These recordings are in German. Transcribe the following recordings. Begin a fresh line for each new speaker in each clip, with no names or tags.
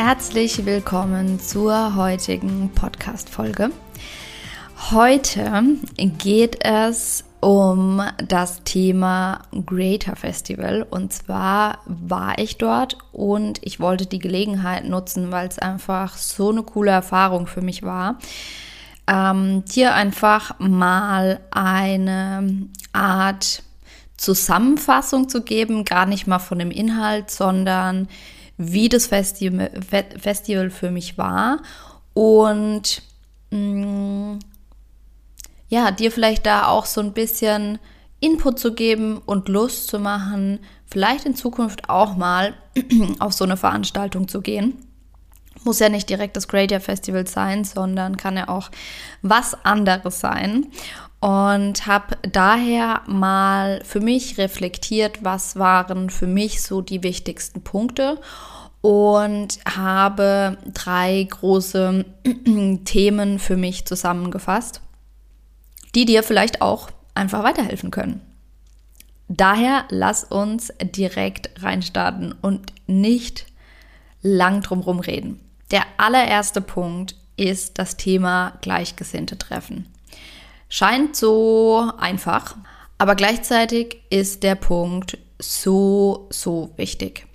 Herzlich willkommen zur heutigen Podcast-Folge. Heute geht es um das Thema Greater Festival. Und zwar war ich dort und ich wollte die Gelegenheit nutzen, weil es einfach so eine coole Erfahrung für mich war, ähm, dir einfach mal eine Art Zusammenfassung zu geben, gar nicht mal von dem Inhalt, sondern wie das Festival, Festival für mich war und mh, mm, ja, dir vielleicht da auch so ein bisschen Input zu geben und Lust zu machen, vielleicht in Zukunft auch mal auf so eine Veranstaltung zu gehen. Muss ja nicht direkt das Great Festival sein, sondern kann ja auch was anderes sein. Und habe daher mal für mich reflektiert, was waren für mich so die wichtigsten Punkte und habe drei große Themen für mich zusammengefasst die dir vielleicht auch einfach weiterhelfen können. Daher lass uns direkt reinstarten und nicht lang drumherum reden. Der allererste Punkt ist das Thema Gleichgesinnte treffen. Scheint so einfach, aber gleichzeitig ist der Punkt so, so wichtig.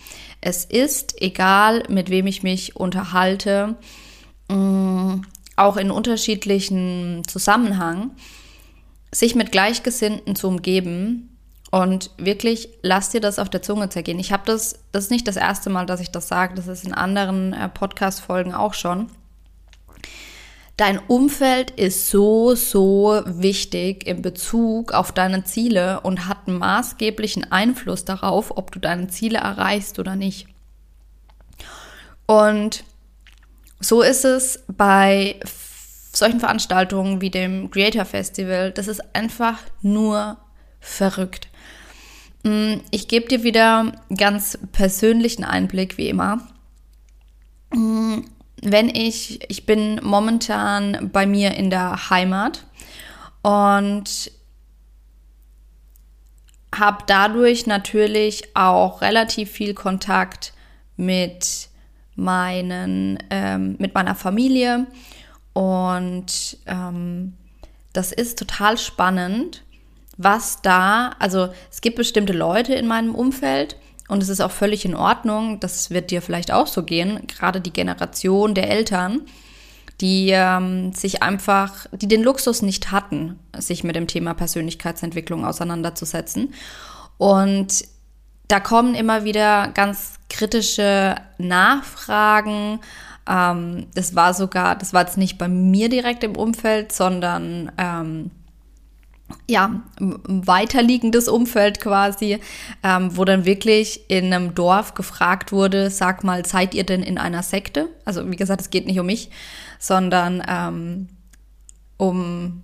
Es ist egal, mit wem ich mich unterhalte, mm, auch in unterschiedlichen Zusammenhängen, sich mit Gleichgesinnten zu umgeben und wirklich lass dir das auf der Zunge zergehen. Ich habe das, das ist nicht das erste Mal, dass ich das sage, das ist in anderen äh, Podcast-Folgen auch schon. Dein Umfeld ist so, so wichtig in Bezug auf deine Ziele und hat einen maßgeblichen Einfluss darauf, ob du deine Ziele erreichst oder nicht. Und so ist es bei solchen Veranstaltungen wie dem Creator Festival, das ist einfach nur verrückt. Mm, ich gebe dir wieder ganz persönlichen Einblick, wie immer. Wenn ich, ich bin momentan bei mir in der Heimat und habe dadurch natürlich auch relativ viel Kontakt mit meinen, ähm, mit meiner Familie und ähm, das ist total spannend, was da, also es gibt bestimmte Leute in meinem Umfeld und es ist auch völlig in Ordnung, das wird dir vielleicht auch so gehen, gerade die Generation der Eltern, die ähm, sich einfach, die den Luxus nicht hatten, sich mit dem Thema Persönlichkeitsentwicklung auseinanderzusetzen. Und da kommen immer wieder ganz kritische Nachfragen. Ähm, das war sogar, das war jetzt nicht bei mir direkt im Umfeld, sondern ähm, ja, weiterliegendes Umfeld quasi, ähm, wo dann wirklich in einem Dorf gefragt wurde, sag mal, seid ihr denn in einer Sekte? Also wie gesagt, es geht nicht um mich, sondern ähm, um,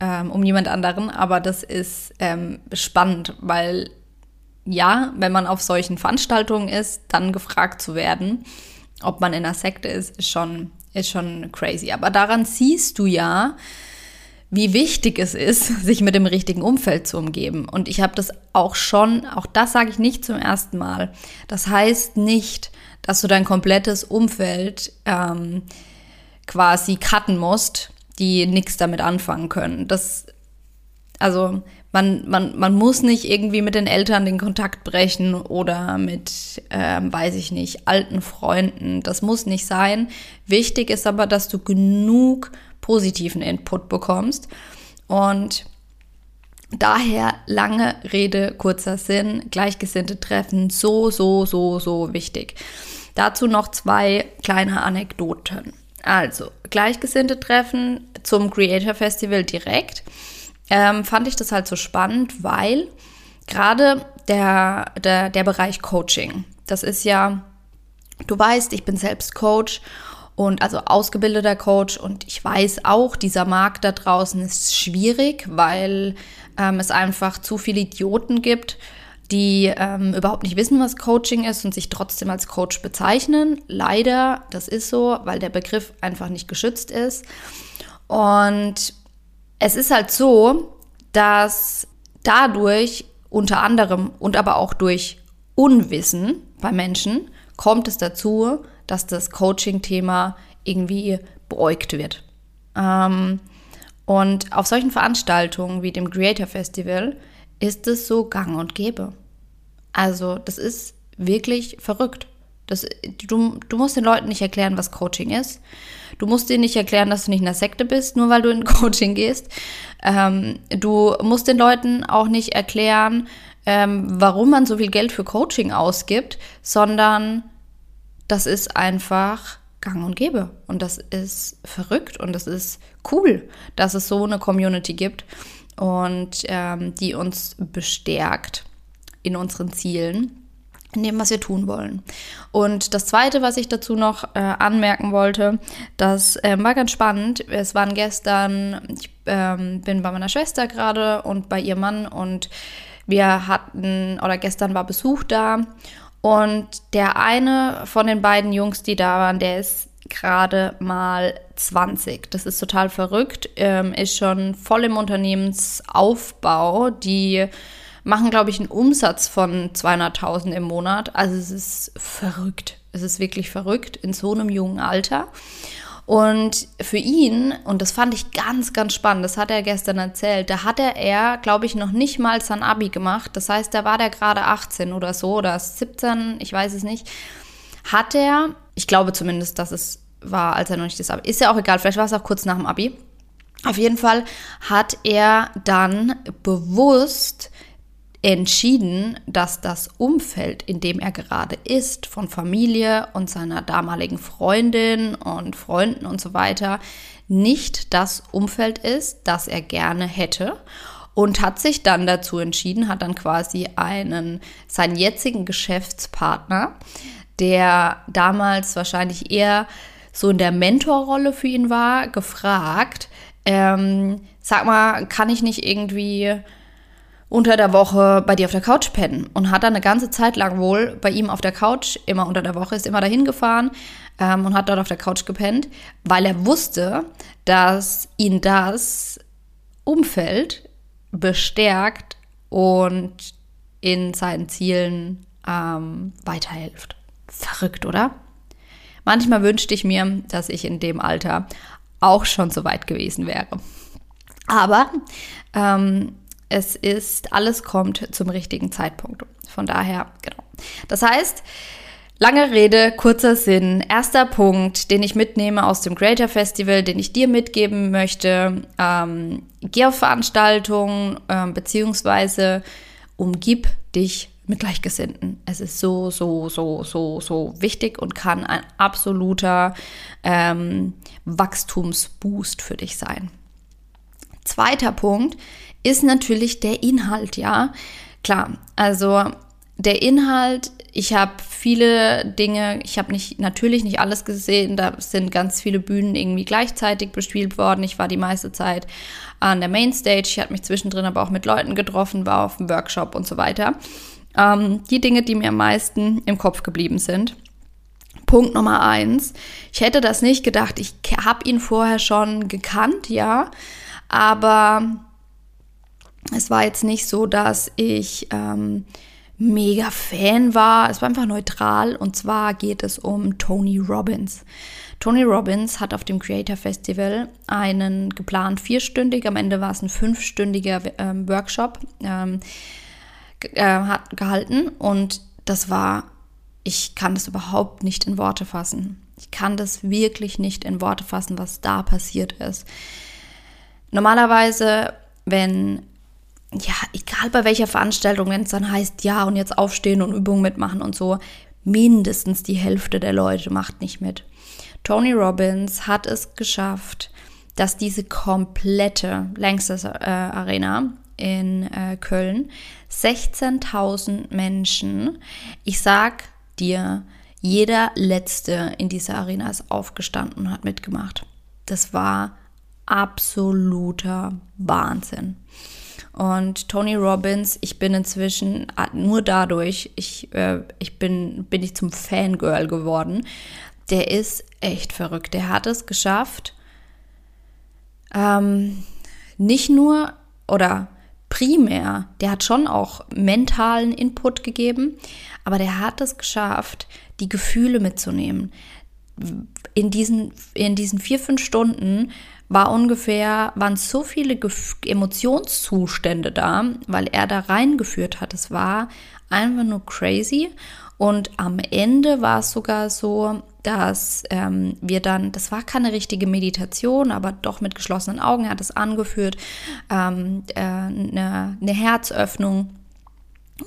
ähm, um jemand anderen. Aber das ist ähm, spannend, weil ja, wenn man auf solchen Veranstaltungen ist, dann gefragt zu werden, ob man in einer Sekte ist, ist schon, ist schon crazy. Aber daran siehst du ja, wie wichtig es ist, sich mit dem richtigen Umfeld zu umgeben. Und ich habe das auch schon, auch das sage ich nicht zum ersten Mal. Das heißt nicht, dass du dein komplettes Umfeld ähm, quasi cutten musst, die nichts damit anfangen können. Das, also man, man, man muss nicht irgendwie mit den Eltern den Kontakt brechen oder mit, ähm, weiß ich nicht, alten Freunden. Das muss nicht sein. Wichtig ist aber, dass du genug positiven Input bekommst. Und daher lange Rede, kurzer Sinn, gleichgesinnte Treffen, so, so, so, so wichtig. Dazu noch zwei kleine Anekdoten. Also, gleichgesinnte Treffen, zum Creator Festival direkt ähm, fand ich das halt so spannend, weil gerade der, der, der Bereich Coaching, das ist ja, du weißt, ich bin selbst Coach und also ausgebildeter Coach und ich weiß auch, dieser Markt da draußen ist schwierig, weil ähm, es einfach zu viele Idioten gibt, die ähm, überhaupt nicht wissen, was Coaching ist und sich trotzdem als Coach bezeichnen. Leider, das ist so, weil der Begriff einfach nicht geschützt ist. Und es ist halt so, dass dadurch unter anderem und aber auch durch Unwissen bei Menschen kommt es dazu, dass das Coaching-Thema irgendwie beäugt wird. Ähm, und auf solchen Veranstaltungen wie dem Creator Festival ist es so gang und gäbe. Also das ist wirklich verrückt. Das, du, du musst den Leuten nicht erklären, was Coaching ist. Du musst ihnen nicht erklären, dass du nicht in der Sekte bist, nur weil du in Coaching gehst. Ähm, du musst den Leuten auch nicht erklären, ähm, warum man so viel Geld für Coaching ausgibt, sondern das ist einfach gang und gäbe. Und das ist verrückt und das ist cool, dass es so eine Community gibt und ähm, die uns bestärkt in unseren Zielen in dem, was wir tun wollen. Und das Zweite, was ich dazu noch äh, anmerken wollte, das äh, war ganz spannend. Es waren gestern, ich ähm, bin bei meiner Schwester gerade und bei ihrem Mann und wir hatten, oder gestern war Besuch da und der eine von den beiden Jungs, die da waren, der ist gerade mal 20. Das ist total verrückt, ähm, ist schon voll im Unternehmensaufbau. Die machen, glaube ich, einen Umsatz von 200.000 im Monat. Also es ist verrückt. Es ist wirklich verrückt in so einem jungen Alter. Und für ihn, und das fand ich ganz, ganz spannend, das hat er gestern erzählt, da hatte er, glaube ich, noch nicht mal sein Abi gemacht. Das heißt, da war der gerade 18 oder so oder 17, ich weiß es nicht. Hat er, ich glaube zumindest, dass es war, als er noch nicht das Abi, ist ja auch egal, vielleicht war es auch kurz nach dem Abi. Auf jeden Fall hat er dann bewusst entschieden, dass das Umfeld, in dem er gerade ist, von Familie und seiner damaligen Freundin und Freunden und so weiter, nicht das Umfeld ist, das er gerne hätte. Und hat sich dann dazu entschieden, hat dann quasi einen, seinen jetzigen Geschäftspartner, der damals wahrscheinlich eher so in der Mentorrolle für ihn war, gefragt, ähm, sag mal, kann ich nicht irgendwie unter der Woche bei dir auf der Couch pennen und hat dann eine ganze Zeit lang wohl bei ihm auf der Couch, immer unter der Woche, ist immer dahin gefahren ähm, und hat dort auf der Couch gepennt, weil er wusste, dass ihn das Umfeld bestärkt und in seinen Zielen ähm, weiterhilft. Verrückt, oder? Manchmal wünschte ich mir, dass ich in dem Alter auch schon so weit gewesen wäre. Aber ähm, es ist, alles kommt zum richtigen Zeitpunkt. Von daher, genau. Das heißt, lange Rede, kurzer Sinn. Erster Punkt, den ich mitnehme aus dem Creator Festival, den ich dir mitgeben möchte. Ähm, geh auf Veranstaltungen, ähm, beziehungsweise umgib dich mit Gleichgesinnten. Es ist so, so, so, so, so wichtig und kann ein absoluter ähm, Wachstumsboost für dich sein. Zweiter Punkt, ist natürlich der Inhalt, ja. Klar, also der Inhalt, ich habe viele Dinge, ich habe nicht natürlich nicht alles gesehen, da sind ganz viele Bühnen irgendwie gleichzeitig bespielt worden. Ich war die meiste Zeit an der Mainstage, ich habe mich zwischendrin aber auch mit Leuten getroffen, war auf dem Workshop und so weiter. Ähm, die Dinge, die mir am meisten im Kopf geblieben sind. Punkt Nummer eins. Ich hätte das nicht gedacht. Ich habe ihn vorher schon gekannt, ja, aber es war jetzt nicht so, dass ich ähm, mega Fan war. Es war einfach neutral. Und zwar geht es um Tony Robbins. Tony Robbins hat auf dem Creator Festival einen geplant vierstündig, am Ende war es ein fünfstündiger ähm, Workshop ähm, äh, hat gehalten und das war, ich kann das überhaupt nicht in Worte fassen. Ich kann das wirklich nicht in Worte fassen, was da passiert ist. Normalerweise, wenn ja, egal bei welcher Veranstaltung, wenn es dann heißt, ja, und jetzt aufstehen und Übungen mitmachen und so, mindestens die Hälfte der Leute macht nicht mit. Tony Robbins hat es geschafft, dass diese komplette Längstes äh, Arena in äh, Köln 16.000 Menschen, ich sag dir, jeder letzte in dieser Arena ist aufgestanden und hat mitgemacht. Das war absoluter Wahnsinn. Und Tony Robbins, ich bin inzwischen nur dadurch, ich, äh, ich bin, bin ich zum Fangirl geworden. Der ist echt verrückt. Der hat es geschafft, ähm, nicht nur oder primär, der hat schon auch mentalen Input gegeben, aber der hat es geschafft, die Gefühle mitzunehmen. In diesen, in diesen vier, fünf Stunden war ungefähr, waren so viele Gef Emotionszustände da, weil er da reingeführt hat. Es war einfach nur crazy. Und am Ende war es sogar so, dass ähm, wir dann, das war keine richtige Meditation, aber doch mit geschlossenen Augen, hat es angeführt, ähm, äh, eine, eine Herzöffnung.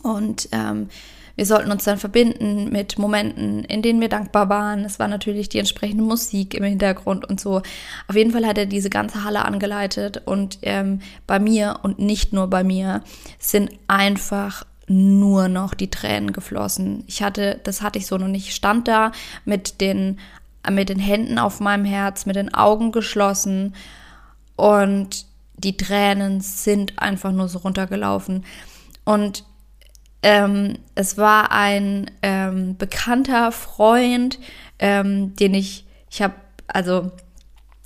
Und ähm, wir sollten uns dann verbinden mit Momenten, in denen wir dankbar waren. Es war natürlich die entsprechende Musik im Hintergrund und so. Auf jeden Fall hat er diese ganze Halle angeleitet und ähm, bei mir und nicht nur bei mir sind einfach nur noch die Tränen geflossen. Ich hatte, das hatte ich so noch nicht. Ich stand da mit den, mit den Händen auf meinem Herz, mit den Augen geschlossen und die Tränen sind einfach nur so runtergelaufen. Und ähm, es war ein ähm, bekannter Freund, ähm, den ich, ich habe, also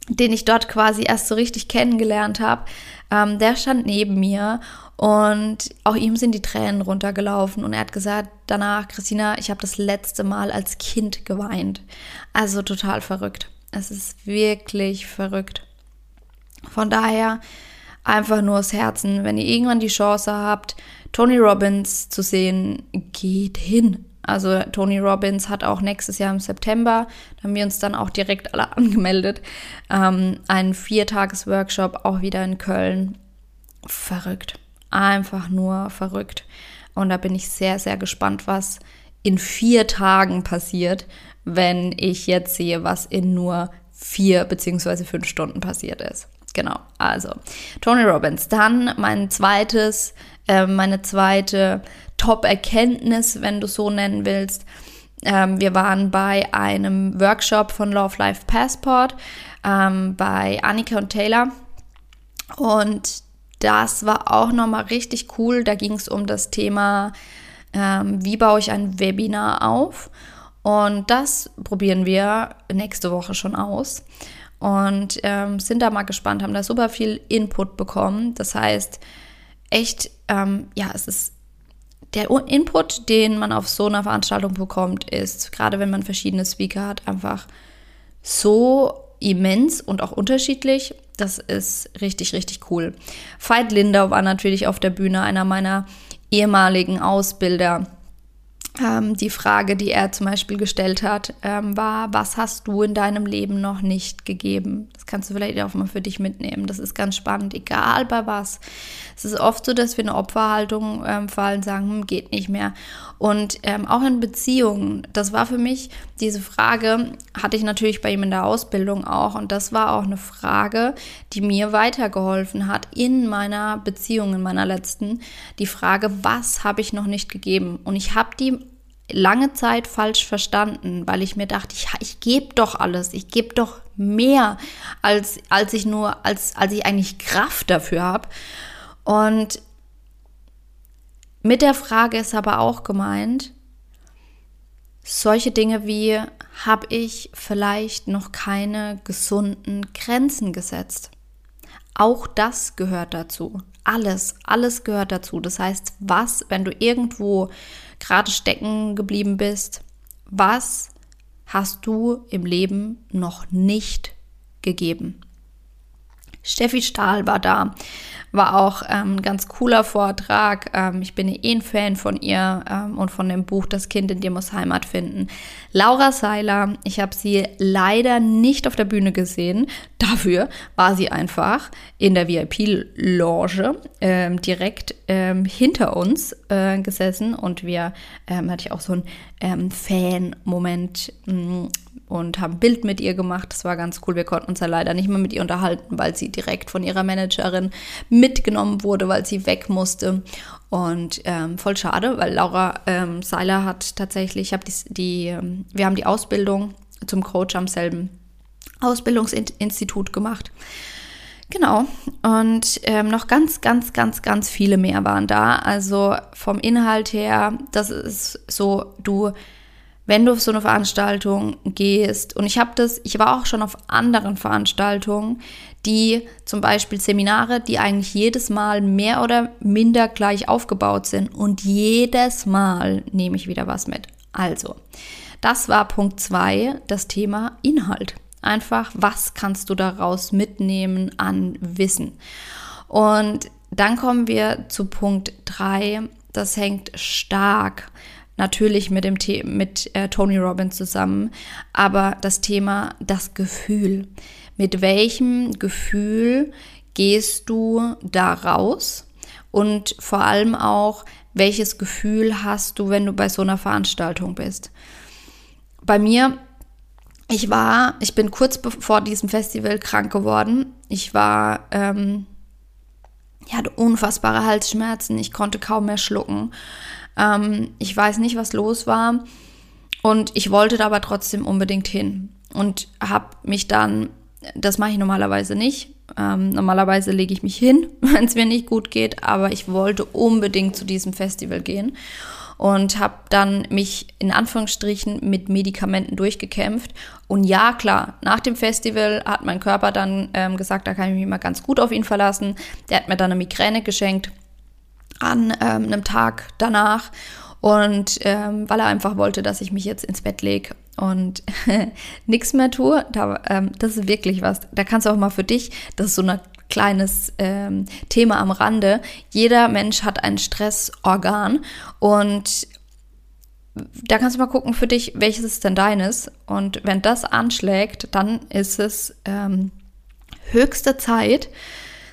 den ich dort quasi erst so richtig kennengelernt habe. Ähm, der stand neben mir und auch ihm sind die Tränen runtergelaufen und er hat gesagt danach, Christina, ich habe das letzte Mal als Kind geweint. Also total verrückt. Es ist wirklich verrückt. Von daher einfach nur das Herzen, wenn ihr irgendwann die Chance habt, Tony Robbins zu sehen, geht hin. Also Tony Robbins hat auch nächstes Jahr im September, da haben wir uns dann auch direkt alle angemeldet, ähm, einen Viertages-Workshop auch wieder in Köln. Verrückt. Einfach nur verrückt. Und da bin ich sehr, sehr gespannt, was in vier Tagen passiert, wenn ich jetzt sehe, was in nur vier beziehungsweise fünf Stunden passiert ist. Genau, also Tony Robbins. Dann mein zweites, äh, meine zweite Top-Erkenntnis, wenn du so nennen willst. Ähm, wir waren bei einem Workshop von Love Life Passport ähm, bei Annika und Taylor. Und das war auch nochmal richtig cool. Da ging es um das Thema, ähm, wie baue ich ein Webinar auf. Und das probieren wir nächste Woche schon aus und ähm, sind da mal gespannt, haben da super viel Input bekommen. Das heißt, echt, ähm, ja, es ist der Input, den man auf so einer Veranstaltung bekommt, ist, gerade wenn man verschiedene Speaker hat, einfach so immens und auch unterschiedlich. Das ist richtig, richtig cool. Veit Lindau war natürlich auf der Bühne, einer meiner ehemaligen Ausbilder ähm, die Frage, die er zum Beispiel gestellt hat, ähm, war, was hast du in deinem Leben noch nicht gegeben? Das kannst du vielleicht auch mal für dich mitnehmen. Das ist ganz spannend, egal bei was. Es ist oft so, dass wir eine Opferhaltung ähm, fallen, sagen, hm, geht nicht mehr. Und ähm, auch in Beziehungen, das war für mich diese Frage, hatte ich natürlich bei ihm in der Ausbildung auch. Und das war auch eine Frage, die mir weitergeholfen hat in meiner Beziehung, in meiner letzten. Die Frage, was habe ich noch nicht gegeben? Und ich habe die lange Zeit falsch verstanden, weil ich mir dachte, ich, ich gebe doch alles, ich gebe doch mehr, als, als ich nur, als, als ich eigentlich Kraft dafür habe. Und mit der Frage ist aber auch gemeint, solche Dinge wie, habe ich vielleicht noch keine gesunden Grenzen gesetzt? Auch das gehört dazu. Alles, alles gehört dazu. Das heißt, was, wenn du irgendwo gerade stecken geblieben bist, was hast du im Leben noch nicht gegeben? Steffi Stahl war da war auch ähm, ein ganz cooler Vortrag. Ähm, ich bin eh ein Fan von ihr ähm, und von dem Buch Das Kind in dir muss Heimat finden. Laura Seiler, ich habe sie leider nicht auf der Bühne gesehen. Dafür war sie einfach in der VIP-Loge ähm, direkt ähm, hinter uns äh, gesessen und wir ähm, hatte ich auch so einen Fan-Moment mm, und haben ein Bild mit ihr gemacht. Das war ganz cool. Wir konnten uns ja leider nicht mehr mit ihr unterhalten, weil sie direkt von ihrer Managerin mitgenommen wurde, weil sie weg musste. Und ähm, voll schade, weil Laura ähm, Seiler hat tatsächlich, ich habe die, die, ähm, wir haben die Ausbildung zum Coach am selben Ausbildungsinstitut gemacht. Genau. Und ähm, noch ganz, ganz, ganz, ganz viele mehr waren da. Also vom Inhalt her, das ist so, du, wenn du auf so eine Veranstaltung gehst, und ich habe das, ich war auch schon auf anderen Veranstaltungen, die zum Beispiel Seminare, die eigentlich jedes Mal mehr oder minder gleich aufgebaut sind und jedes Mal nehme ich wieder was mit. Also, das war Punkt zwei, das Thema Inhalt. Einfach, was kannst du daraus mitnehmen an Wissen? Und dann kommen wir zu Punkt 3. Das hängt stark natürlich mit dem The mit äh, Tony Robbins zusammen, aber das Thema das Gefühl. Mit welchem Gefühl gehst du da raus? Und vor allem auch, welches Gefühl hast du, wenn du bei so einer Veranstaltung bist? Bei mir ich war, ich bin kurz vor diesem Festival krank geworden. Ich war, ähm, ich hatte unfassbare Halsschmerzen. Ich konnte kaum mehr schlucken. Ähm, ich weiß nicht, was los war. Und ich wollte da aber trotzdem unbedingt hin. Und habe mich dann, das mache ich normalerweise nicht. Ähm, normalerweise lege ich mich hin, wenn es mir nicht gut geht. Aber ich wollte unbedingt zu diesem Festival gehen und habe dann mich in Anführungsstrichen mit Medikamenten durchgekämpft. Und ja, klar, nach dem Festival hat mein Körper dann ähm, gesagt, da kann ich mich mal ganz gut auf ihn verlassen. Der hat mir dann eine Migräne geschenkt an ähm, einem Tag danach. Und ähm, weil er einfach wollte, dass ich mich jetzt ins Bett lege und nichts mehr tue, da, ähm, das ist wirklich was. Da kannst du auch mal für dich, das ist so eine kleines ähm, Thema am Rande. Jeder Mensch hat ein Stressorgan und da kannst du mal gucken für dich, welches ist denn deines. Und wenn das anschlägt, dann ist es ähm, höchste Zeit,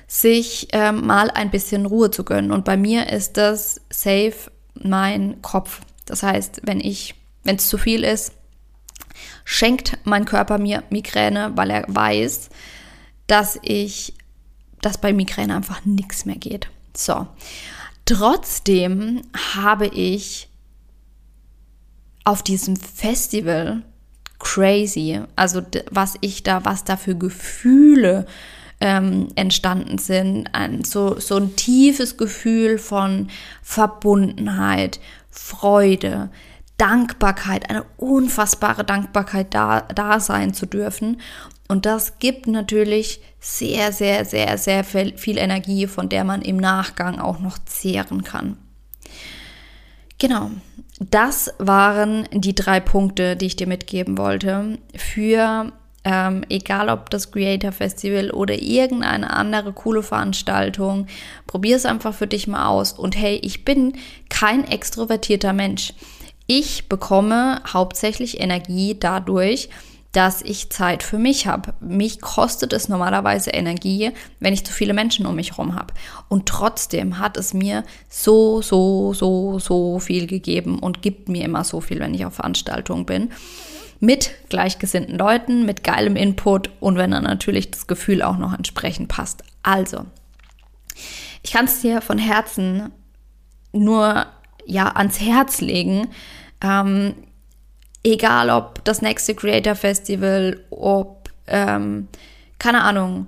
sich ähm, mal ein bisschen Ruhe zu gönnen. Und bei mir ist das safe mein Kopf. Das heißt, wenn ich, wenn es zu viel ist, schenkt mein Körper mir Migräne, weil er weiß, dass ich dass bei Migräne einfach nichts mehr geht. So. Trotzdem habe ich auf diesem Festival crazy, also was ich da, was da für Gefühle ähm, entstanden sind, ein, so, so ein tiefes Gefühl von Verbundenheit, Freude, Dankbarkeit, eine unfassbare Dankbarkeit da, da sein zu dürfen. Und das gibt natürlich sehr, sehr, sehr, sehr viel Energie, von der man im Nachgang auch noch zehren kann. Genau, das waren die drei Punkte, die ich dir mitgeben wollte für ähm, egal ob das Creator Festival oder irgendeine andere coole Veranstaltung. Probier es einfach für dich mal aus. Und hey, ich bin kein extrovertierter Mensch. Ich bekomme hauptsächlich Energie dadurch, dass ich Zeit für mich habe. Mich kostet es normalerweise Energie, wenn ich zu viele Menschen um mich herum habe. Und trotzdem hat es mir so, so, so, so viel gegeben und gibt mir immer so viel, wenn ich auf Veranstaltungen bin. Mit gleichgesinnten Leuten, mit geilem Input und wenn dann natürlich das Gefühl auch noch entsprechend passt. Also, ich kann es dir von Herzen nur ja ans Herz legen, ähm, egal ob das nächste Creator Festival, ob, ähm, keine Ahnung,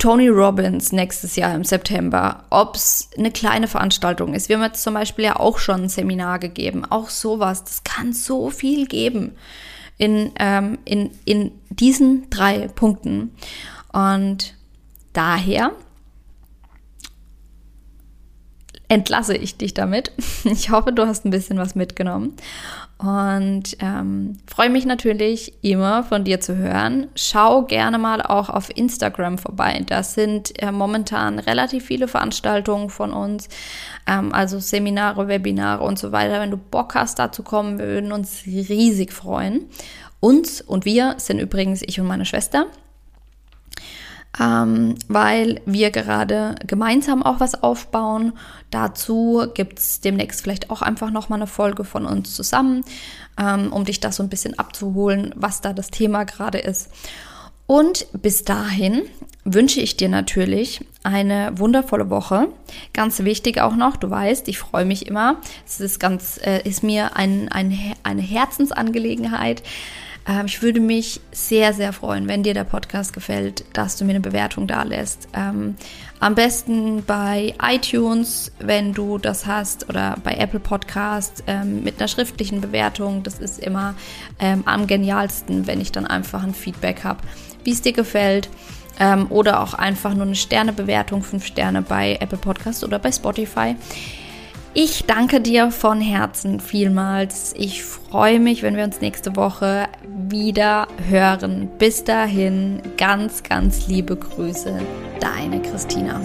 Tony Robbins nächstes Jahr im September, ob es eine kleine Veranstaltung ist. Wir haben jetzt zum Beispiel ja auch schon ein Seminar gegeben. Auch sowas, das kann so viel geben in, ähm, in, in diesen drei Punkten. Und daher entlasse ich dich damit. Ich hoffe, du hast ein bisschen was mitgenommen. Und ähm, freue mich natürlich immer von dir zu hören. Schau gerne mal auch auf Instagram vorbei. Das sind äh, momentan relativ viele Veranstaltungen von uns, ähm, also Seminare, Webinare und so weiter. Wenn du Bock hast, da zu kommen, wir würden uns riesig freuen. Uns und wir sind übrigens ich und meine Schwester. Ähm, weil wir gerade gemeinsam auch was aufbauen. Dazu gibt es demnächst vielleicht auch einfach nochmal eine Folge von uns zusammen, ähm, um dich da so ein bisschen abzuholen, was da das Thema gerade ist. Und bis dahin wünsche ich dir natürlich eine wundervolle Woche. Ganz wichtig auch noch, du weißt, ich freue mich immer. Es ist ganz, äh, ist mir ein, ein, eine Herzensangelegenheit. Ähm, ich würde mich sehr, sehr freuen, wenn dir der Podcast gefällt, dass du mir eine Bewertung da lässt. Ähm, am besten bei iTunes, wenn du das hast, oder bei Apple Podcast ähm, mit einer schriftlichen Bewertung. Das ist immer ähm, am genialsten, wenn ich dann einfach ein Feedback habe wie es dir gefällt. Ähm, oder auch einfach nur eine Sternebewertung, fünf Sterne bei Apple Podcast oder bei Spotify. Ich danke dir von Herzen vielmals. Ich freue mich, wenn wir uns nächste Woche wieder hören. Bis dahin, ganz, ganz liebe Grüße, deine Christina.